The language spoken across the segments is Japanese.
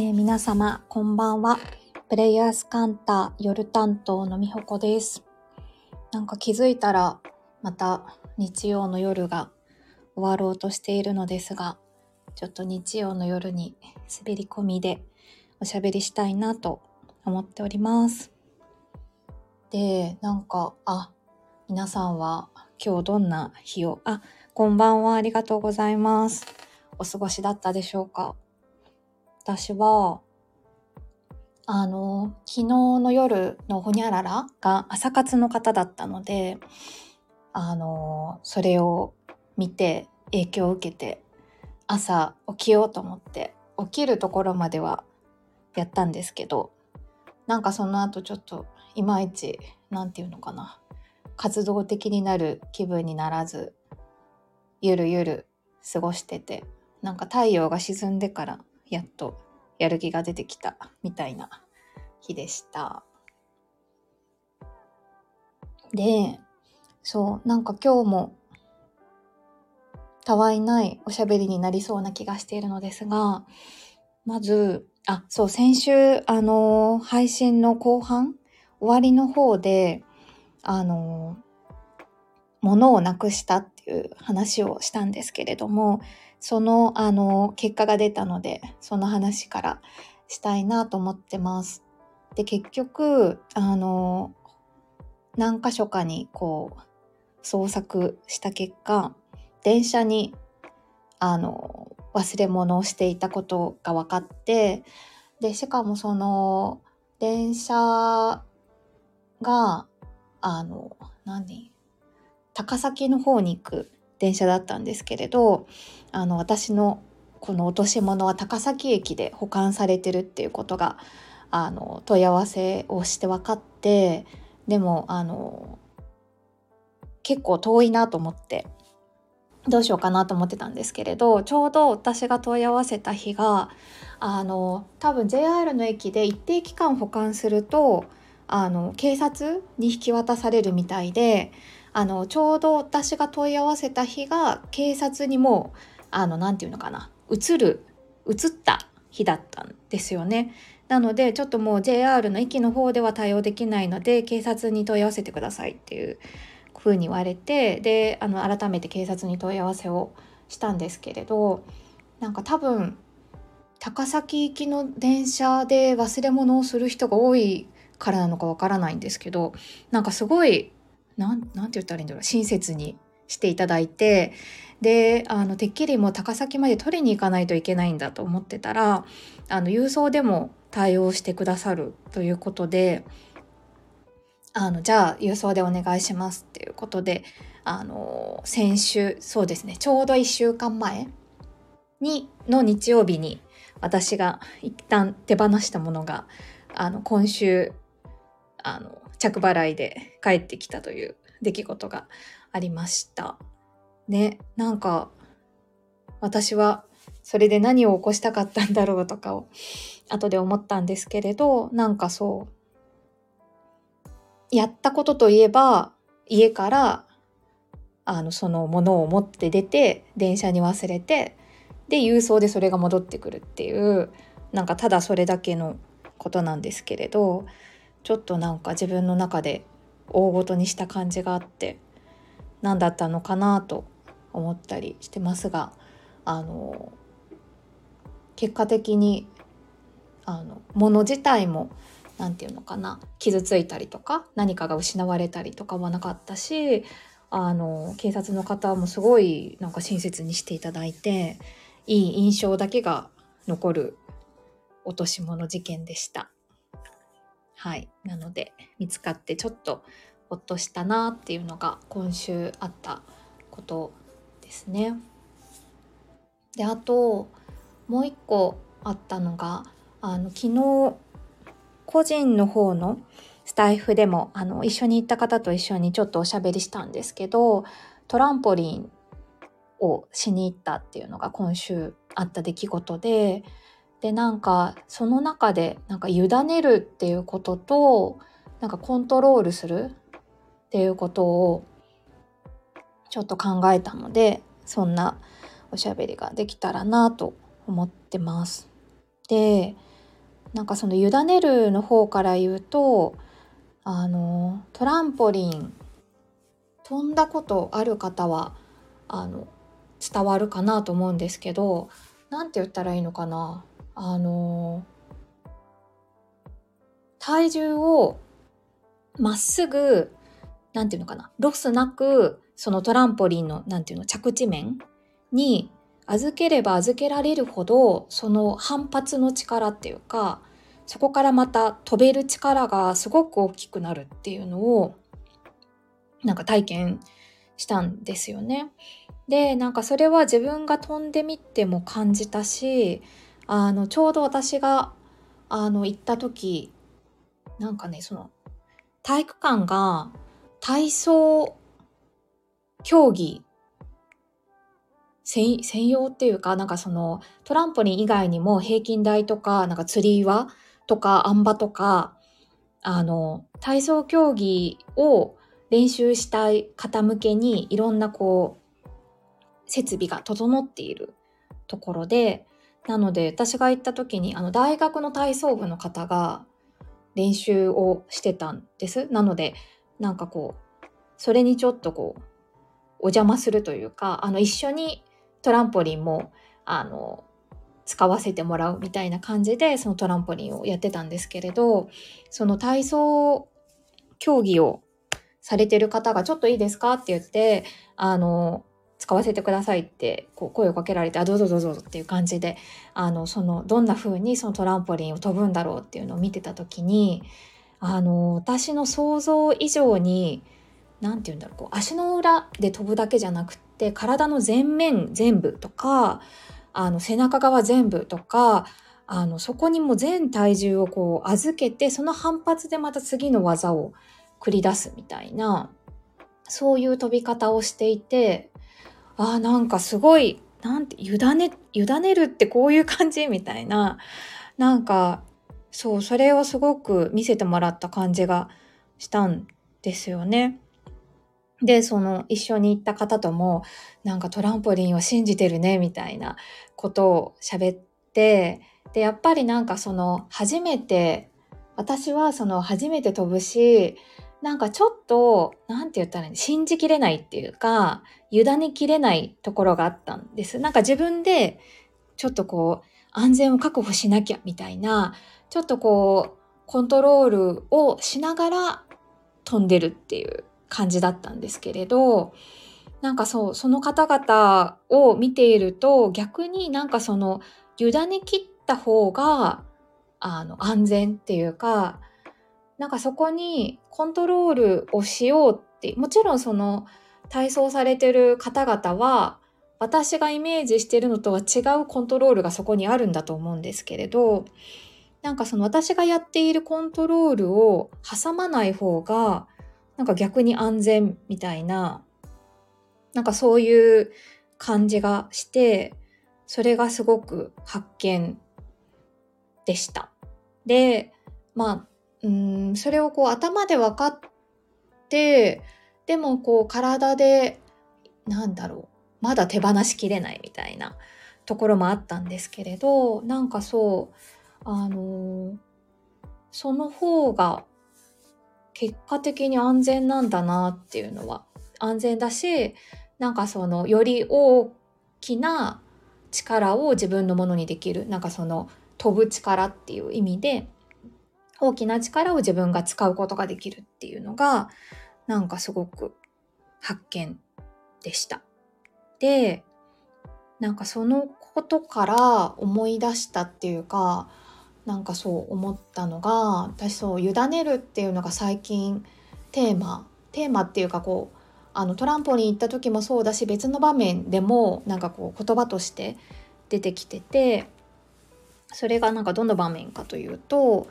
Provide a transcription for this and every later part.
えー、皆様、こんばんは。プレイヤースカンター夜担当のみほこです。なんか気づいたら、また日曜の夜が終わろうとしているのですが、ちょっと日曜の夜に滑り込みでおしゃべりしたいなと思っております。で、なんか、あ、皆さんは今日どんな日を、あ、こんばんは、ありがとうございます。お過ごしだったでしょうか？私は、あの、昨日の夜のほにゃららが朝活の方だったので、あの、それを見て影響を受けて、朝起きようと思って起きるところまではやったんですけど、なんかその後ちょっといまいち、なんていうのかな、活動的になる気分にならず、ゆるゆる過ごしてて、なんか太陽が沈んでからやっとやる気が出てきたみたいな日でした。で、そう、なんか今日もたわいないおしゃべりになりそうな気がしているのですが、まず、あ、そう、先週、あの、配信の後半、終わりの方で、あの、物をなくしたっていう話をしたんですけれども、その、あの、結果が出たので、その話からしたいなと思ってます。で、結局、あの、何箇所かにこう、捜索した結果、電車に、あの、忘れ物をしていたことが分かって、で、しかもその、電車が、あの、何？高崎の方に行く電車だったんですけれどあの私のこの落とし物は高崎駅で保管されてるっていうことがあの問い合わせをして分かってでもあの結構遠いなと思ってどうしようかなと思ってたんですけれどちょうど私が問い合わせた日があの多分 JR の駅で一定期間保管するとあの警察に引き渡されるみたいであのちょうど私が問い合わせた日が警察にもあの何て言うのかな移る移った日だったんですよね。なのでちょっともう JR の駅の方では対応できないので警察に問い合わせてくださいっていう風に言われてであの改めて警察に問い合わせをしたんですけれどなんか多分高崎行きの電車で忘れ物をする人が多いからなのかわからないんですけどなんかすごいなんなんて言ったらいいんだろう。親切にしていただいてであのてっきりもう高崎まで取りに行かないといけないんだと思ってたらあの郵送でも対応してくださるということであのじゃあ郵送でお願いしますっていうことであの先週そうですねちょうど1週間前にの日曜日に私が一旦手放したものがあの今週あの着払いで帰ってきたという出来事がありました。ね、なんか私はそれで何を起こしたかったんだろうとかを後で思ったんですけれど、なんかそう、やったことといえば家からあのそのものを持って出て電車に忘れてで郵送でそれが戻ってくるっていうなんかただそれだけのことなんですけれどちょっとなんか自分の中で大ごとにした感じがあって何だったのかなと思ったりしてますがあの結果的にあの物自体も何て言うのかな傷ついたりとか何かが失われたりとかはなかったしあの警察の方もすごいなんか親切にしていただいていい印象だけが残る落とし物事件でした。はい。なので、見つかってちょっとほっとしたなっていうのが今週あったことですね。で、あと、もう一個あったのが、あの、昨日、個人の方のスタイフでも、あの、一緒に行った方と一緒にちょっとおしゃべりしたんですけど、トランポリンをしに行ったっていうのが今週あった出来事で、でなんかその中でなんか委ねるっていうこととなんかコントロールするっていうことをちょっと考えたのでそんなおしゃべりができたらなと思ってます。でなんかその委ねるの方から言うとあのトランポリン飛んだことある方はあの伝わるかなと思うんですけど何て言ったらいいのかなあの体重をまっすぐ何て言うのかな？ロスなくそのトランポリンの何て言うの着地面に預ければ預けられるほどその反発の力っていうかそこからまた飛べる力がすごく大きくなるっていうのをなんか体験したんですよね。でなんかそれは自分が飛んでみても感じたしあのちょうど私があの行った時なんかねその体育館が体操競技専用っていうかなんかそのトランポリン以外にも平均台とかなんか釣り岩とかあん馬とかあの体操競技を練習したい方向けにいろんなこう設備が整っているところでなので私が行った時にあの大学の体操部の方が練習をしてたんです。なのでなんかこうそれにちょっとこうお邪魔するというかあの一緒にトランポリンもあの使わせてもらうみたいな感じでそのトランポリンをやってたんですけれどその体操競技をされてる方がちょっといいですかって言ってあの使わせてくださいってこう声をかけられてあどうぞどうぞっていう感じであのそのどんな風にそのトランポリンを飛ぶんだろうっていうのを見てた時にあの私の想像以上に何て言うんだろうこう足の裏で飛ぶだけじゃなくって体の前面全部とかあの背中側全部とかあのそこにも全体重をこう預けてその反発でまた次の技を繰り出すみたいなそういう飛び方をしていてあなんかすごいなんて委ね委ねるってこういう感じみたいななんかそうそれをすごく見せてもらった感じがしたんですよね。で、その一緒に行った方とも、なんかトランポリンを信じてるね、みたいなことを喋って、で、やっぱりなんかその初めて、私はその初めて飛ぶし、なんかちょっと、なんて言ったらいい信じきれないっていうか、委ねきれないところがあったんです。なんか自分で、ちょっとこう、安全を確保しなきゃみたいな、ちょっとこう、コントロールをしながら飛んでるっていう感じだったんですけれど、なんかそう、その方々を見ていると、逆になんかその、委ね切った方が、あの、安全っていうか、なんかそこにコントロールをしようって、もちろんその、体操されてる方々は、私がイメージしてるのとは違うコントロールがそこにあるんだと思うんですけれど、なんかその私がやっているコントロールを挟まない方がなんか逆に安全みたいな、なんかそういう感じがして、それがすごく発見でした。で、まあ、うん、それをこう頭で分かって、でもこう体で、なんだろう、まだ手放しきれないみたいなところもあったんですけれど、なんかそう、あのその方が結果的に安全なんだなっていうのは安全だしなんかそのより大きな力を自分のものにできるなんかその飛ぶ力っていう意味で大きな力を自分が使うことができるっていうのがなんかすごく発見でした。でなんかそのことから思い出したっていうかなんかそう思ったのが私そう委ねるっていうのが最近テーマテーマっていうかこうあのトランポリン行った時もそうだし別の場面でもなんかこう言葉として出てきててそれがなんかどの場面かというと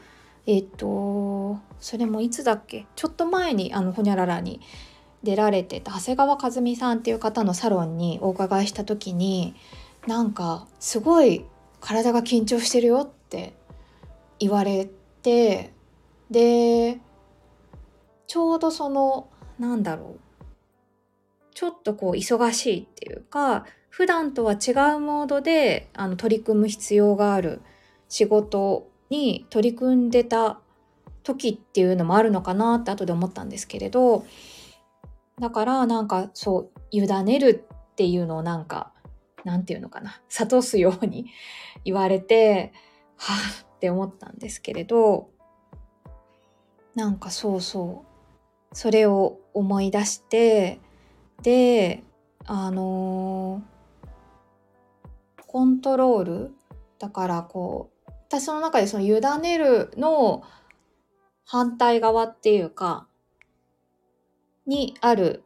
えっ、とそれもいつだっけ？ちょっと前にあのほにゃららに出られてた長谷川和美さんっていう方のサロンにお伺いした時になんかすごい体が緊張してるよって言われてでちょうどそのなんだろう。ちょっとこう忙しいっていうか普段とは違うモードであの取り組む必要がある仕事に取り組んでた時っていうのもあるのかなって後で思ったんですけれどだからなんかそう委ねるっていうのをなんかなんていうのかな諭すように言われてはあって思ったんですけれどなんかそうそうそれを思い出してであのー、コントロールだからこう私の中でその委ねるの反対側っていうかにある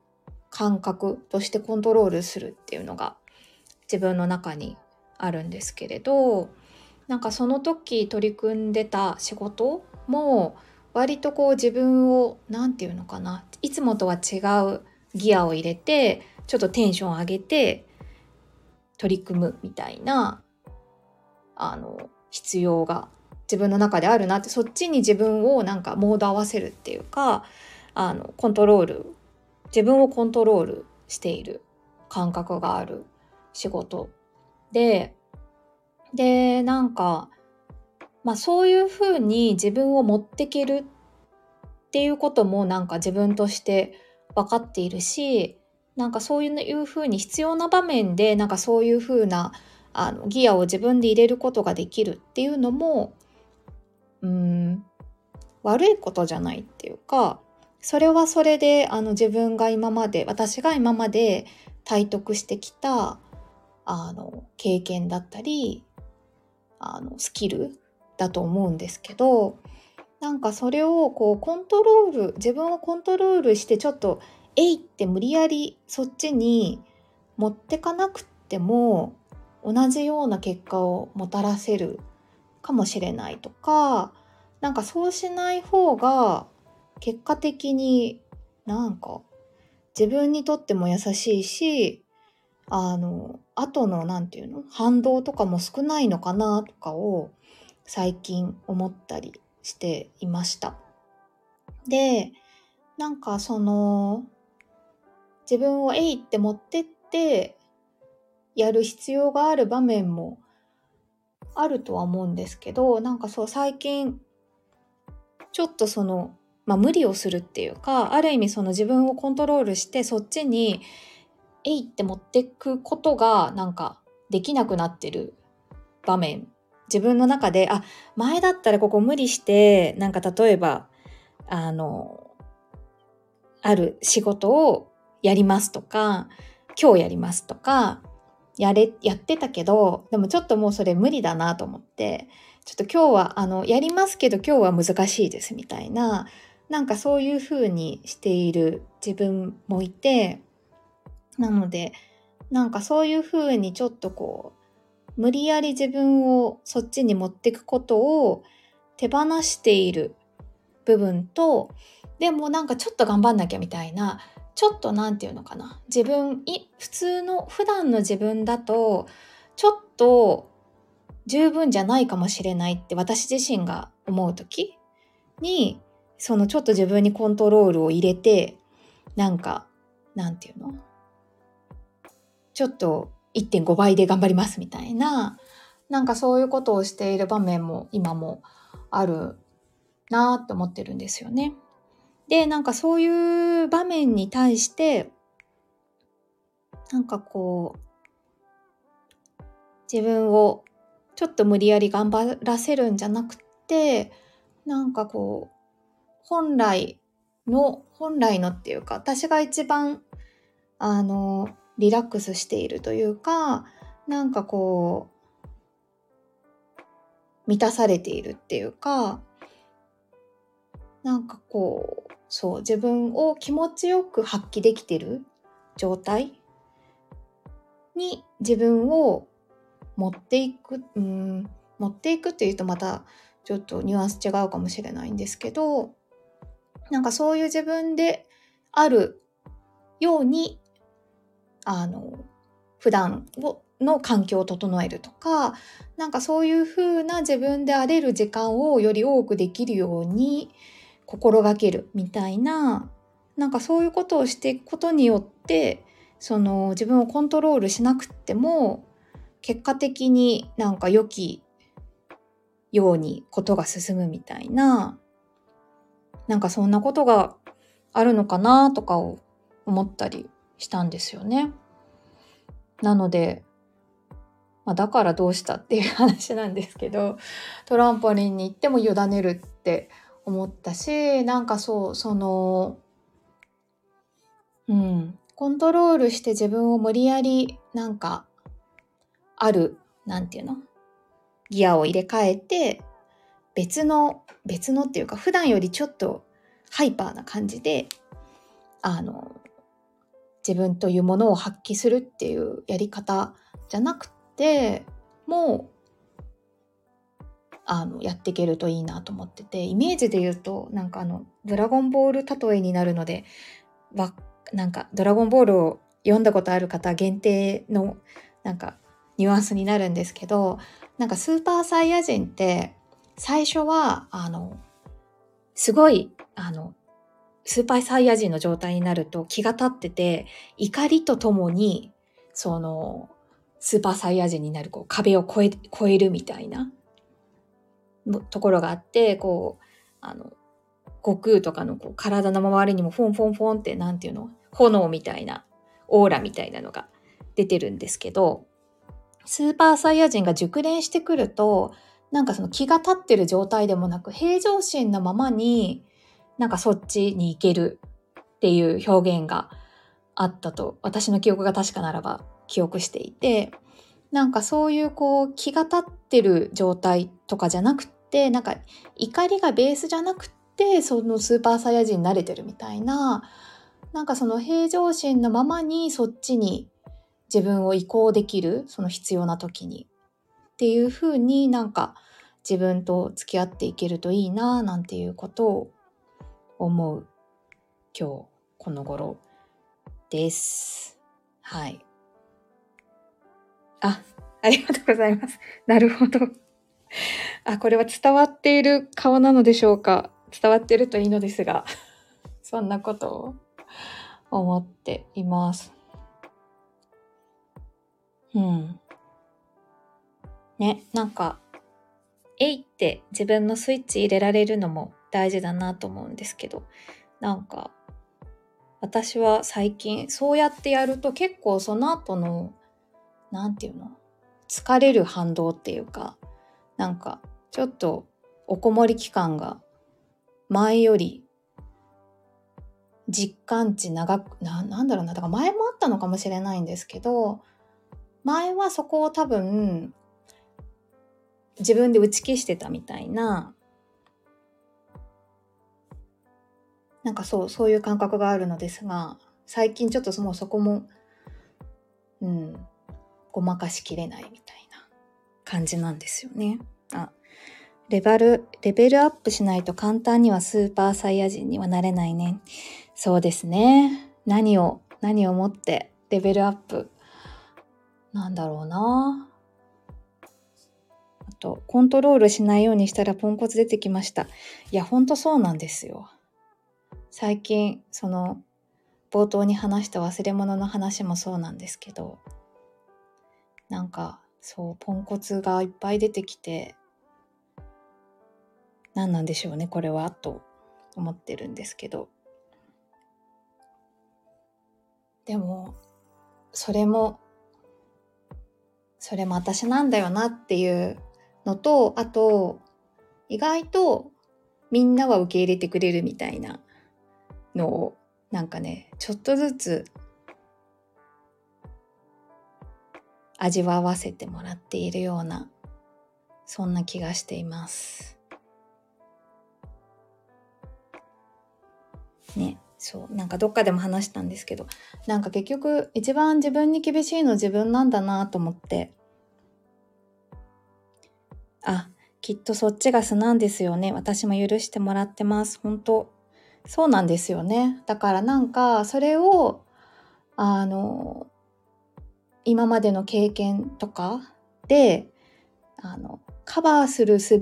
感覚としてコントロールするっていうのが自分の中にあるんですけれどなんかその時取り組んでた仕事も割とこう自分を何て言うのかないつもとは違うギアを入れてちょっとテンション上げて取り組むみたいなあの必要が自分の中であるなってそっちに自分をなんかモード合わせるっていうかあのコントロール自分をコントロールしている感覚がある仕事。ででなんかまあそういうふうに自分を持ってけるっていうこともなんか自分として分かっているしなんかそういうふうに必要な場面でなんかそういうふうなあのギアを自分で入れることができるっていうのもうん悪いことじゃないっていうかそれはそれであの自分が今まで私が今まで体得してきたあの経験だったりあのスキルだと思うんですけどなんかそれをこうコントロール自分をコントロールしてちょっとえいって無理やりそっちに持ってかなくても同じような結果をもたらせるかもしれないとかなんかそうしない方が結果的になんか自分にとっても優しいしあの後の何て言うの反動とかも少ないのかなとかを最近思ったりしていました。でなんかその自分をえいって持ってってやる必要がある場面もあるとは思うんですけどなんかそう最近ちょっとその、まあ、無理をするっていうかある意味その自分をコントロールしてそっちにえいって持ってくことがなんかできなくなってる場面。自分の中であ前だったらここ無理してなんか例えばあのある仕事をやりますとか今日やりますとかやれやってたけどでもちょっともうそれ無理だなと思ってちょっと今日はあのやりますけど今日は難しいですみたいななんかそういう風にしている自分もいてなのでなんかそういう風にちょっとこう無理やり自分をそっちに持ってくことを手放している部分とでもなんかちょっと頑張んなきゃみたいなちょっと何て言うのかな自分い普通の普段の自分だとちょっと十分じゃないかもしれないって私自身が思う時にそのちょっと自分にコントロールを入れてなんかなんていうの？ちょっと1.5倍で頑張りますみたいななんかそういうことをしている場面も今もあるなって思ってるんですよね。でなんかそういう場面に対してなんかこう自分をちょっと無理やり頑張らせるんじゃなくてなんかこう本来の本来のっていうか私が一番あのリラックスしているというかなんかこう満たされているっていうかなんかこうそう自分を気持ちよく発揮できてる状態に自分を持っていくうん持っていくっていうとまたちょっとニュアンス違うかもしれないんですけどなんかそういう自分であるようにあの普段をの環境を整えるとかなんかそういう風な自分で荒れる時間をより多くできるように心がけるみたいななんかそういうことをしていくことによってその自分をコントロールしなくっても結果的になんか良きようにことが進むみたいな、なんかそんなことがあるのかなとかを思ったりしたんですよね。なので、まあ、だからどうしたっていう話なんですけどトランポリンに行っても委ねるって思ったしなんかそうそのうんコントロールして自分を無理やりなんかあるなんていうの？ギアを入れ替えて別の別のっていうか普段よりちょっとハイパーな感じであの自分というものを発揮するっていうやり方じゃなくてもうあのやっていけるといいなと思っててイメージで言うとなんかあの「ドラゴンボール」例えになるのでわなんか「ドラゴンボール」を読んだことある方限定のなんかニュアンスになるんですけどなんかスーパーサイヤ人って最初はあのすごいあのスーパーサイヤ人の状態になると気が立ってて怒りとともにそのスーパーサイヤ人になるこう壁を越え越えるみたいなところがあってこうあの悟空とかのこう体の周りにもフォンフォンフォンって何ていうの炎みたいなオーラみたいなのが出てるんですけどスーパーサイヤ人が熟練してくるとなんかその気が立ってる状態でもなく平常心のままになんかそっちに行けるっていう表現があったと私の記憶が確かならば記憶していてなんかそういうこう気が立ってる状態とかじゃなくてなんか怒りがベースじゃなくてそのスーパーサイヤ人に慣れてるみたいななんかその平常心のままにそっちに自分を移行できるその必要な時にっていうふうになんか自分と付き合っていけるといいななんていうことを思う今日この頃です。はい。あ、ありがとうございます。なるほど。あ、これは伝わっている顔なのでしょうか？伝わってるといいのですが、そんなことを思っています。うん。ね、なんか、えいって自分のスイッチ入れられるのも大事だなと思うんですけど、なんか、私は最近そうやってやると結構その後の何て言うの？疲れる反動っていうかなんかちょっとおこもり期間が前より実感値長くななんだろうなだから前もあったのかもしれないんですけど前はそこを多分自分で打ち消してたみたいななんかそうそういう感覚があるのですが最近ちょっともうそこもうんごまかしきれないみたいな。感じなんですよね。あレベル、レベルアップしないと簡単にはスーパーサイヤ人にはなれないね。そうですね。何を、何をもってレベルアップなんだろうな。あと、コントロールしないようにしたらポンコツ出てきました。いや、ほんとそうなんですよ。最近、その、冒頭に話した忘れ物の話もそうなんですけど、なんかそうポンコツがいっぱい出てきて何なんでしょうねこれはと思ってるんですけど。でもそれもそれも私なんだよなっていうのとあと意外とみんなは受け入れてくれるみたいなのをなんかねちょっとずつ味わわせてもらっているようなそんな気がしています。ねそうなんかどっかでも話したんですけどなんか結局一番自分に厳しいの自分なんだなと思って。あきっとそっちが素なんですよね。私も許してもらってます。本当そうなんですよね。だからなんかそれをあの今までの経験とかであのカバーする術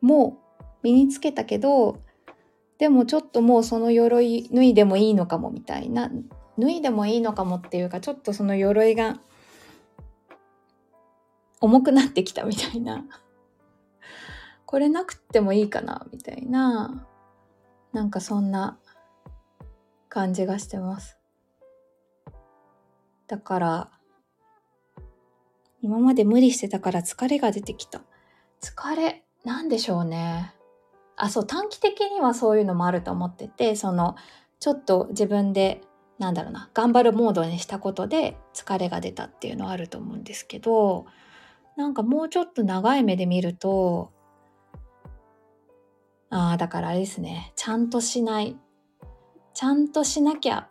も身につけたけどでもちょっともうその鎧脱いでもいいのかもみたいな脱いでもいいのかもっていうかちょっとその鎧が重くなってきたみたいなこれなくてもいいかなみたいな、なんかそんな感じがしてます。だから、今まで無理してたから疲れが出てきた。疲れ、なんでしょうね。あ、そう、短期的にはそういうのもあると思ってて、その、ちょっと自分で、なんだろうな、頑張るモードにしたことで疲れが出たっていうのはあると思うんですけど、なんかもうちょっと長い目で見ると、ああ、だからあれですね、ちゃんとしない。ちゃんとしなきゃ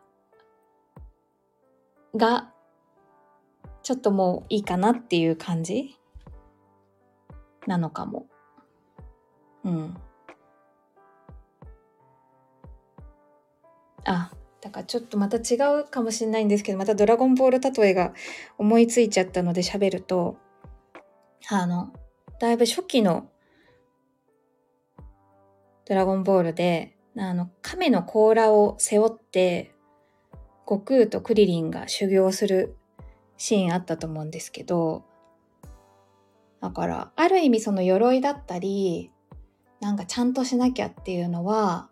が、ちょっともういいかなっていう感じ？なのかも。うん。あ、だからちょっとまた違うかもしれないんですけど、またドラゴンボール例えが思いついちゃったので喋ると、あの、だいぶ初期のドラゴンボールで、あの、亀の甲羅を背負って、悟空とクリリンが修行するシーンあったと思うんですけど、だから、ある意味その鎧だったり、なんかちゃんとしなきゃっていうのは、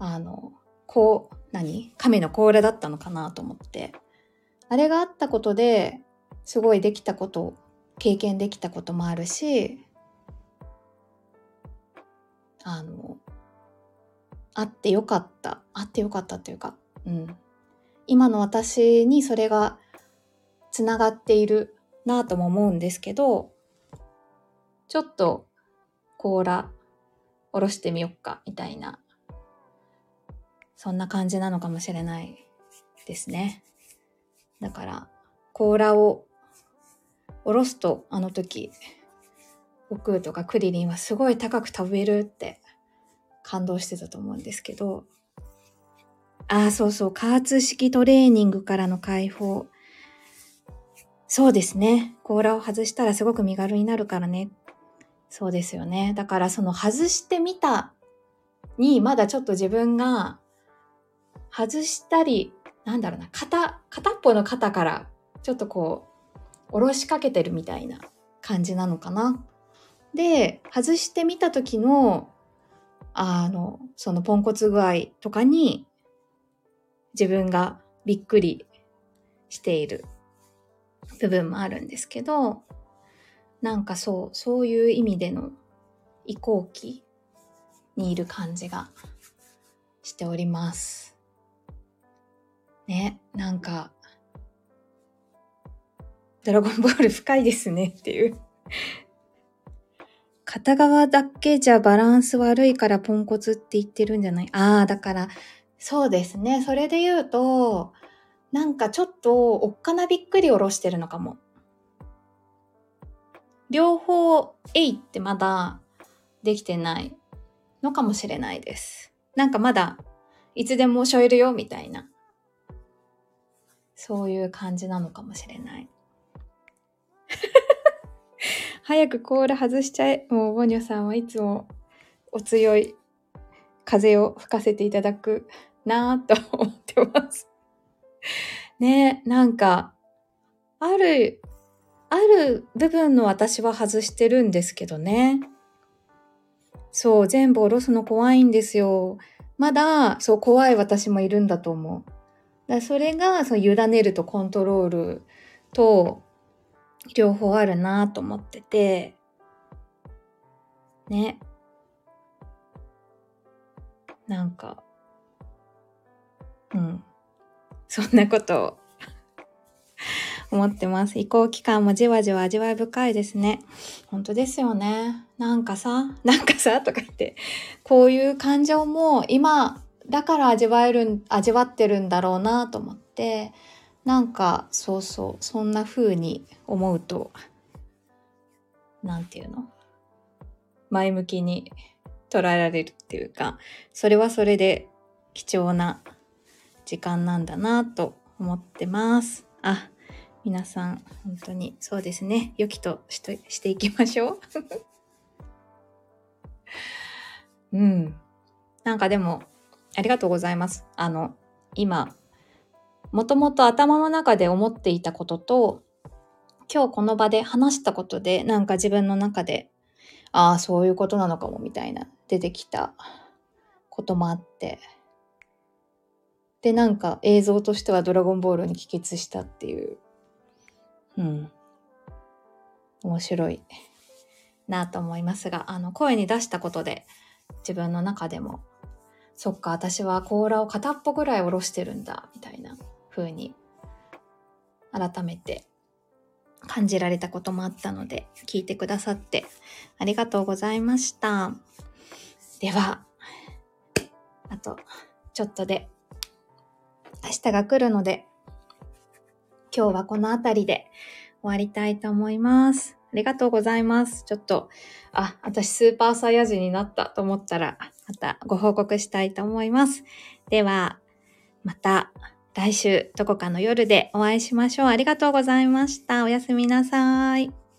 あの、こう、何？亀の甲羅だったのかなと思って。あれがあったことで、すごいできたこと、経験できたこともあるし、あの、あってよかった。あってよかったっていうか、うん。今の私にそれがつながっているなとも思うんですけど、ちょっと甲羅下ろしてみよっかみたいな、そんな感じなのかもしれないですね。だから、甲羅を下ろすとあの時、悟空とかクリリンはすごい高く飛べるって感動してたと思うんですけど、ああ、そうそう、加圧式トレーニングからの解放。そうですね。甲羅を外したらすごく身軽になるからね。そうですよね。だからその外してみたに、まだちょっと自分が外したり、なんだろうな、片、片っぽの肩からちょっとこう、下ろしかけてるみたいな感じなのかな。で、外してみた時の、あの、そのポンコツ具合とかに自分がびっくりしている部分もあるんですけど、なんかそう、そういう意味での移行期にいる感じがしております。ね、なんか、ドラゴンボール深いですねっていう片側だけじゃバランス悪いからポンコツって言ってるんじゃないああ、だからそうですね。それで言うと、なんかちょっとおっかなびっくり下ろしてるのかも。両方、えいってまだできてないのかもしれないです。なんかまだ、いつでもしょえるよ、みたいな。そういう感じなのかもしれない。早くコール外しちゃえ。もう、ボニョさんはいつもお強い風を吹かせていただくなぁと思ってます。ねなんか、ある、ある部分の私は外してるんですけどね。そう、全部下ろすの怖いんですよ。まだ、そう、怖い私もいるんだと思う。だそれが、そう、委ねるとコントロールと、両方あるなと思ってて、ね。なんか、うん。そんなことを思ってます。移行期間もじわじわ味わい深いですね。本当ですよね。なんかさ、なんかさ、とか言って、こういう感情も今だから味わえる、味わってるんだろうなと思って、なんかそうそう、そんな風に思うと、なんていうの？前向きに捉えられるっていうか、それはそれで貴重な時間なんだなと思ってます。あ、皆さん、本当にそうですね。良きとしとしていきましょう。うん。なんかでも、ありがとうございます。あの、今、もともと頭の中で思っていたことと、今日この場で話したことで、なんか自分の中で、ああ、そういうことなのかもみたいな出てきたこともあって。で、なんか映像としてはドラゴンボールに帰結したっていう、うん。面白いなと思いますが、あの、声に出したことで自分の中でも、そっか、私は甲羅を片っぽぐらい下ろしてるんだ、みたいな風に改めて感じられたこともあったので、聞いてくださってありがとうございました。では、あと、ちょっとで、明日が来るので、今日はこの辺りで終わりたいと思います。ありがとうございます。ちょっと、あ、私スーパーサイヤ人になったと思ったら、またご報告したいと思います。では、また来週どこかの夜でお会いしましょう。ありがとうございました。おやすみなさい。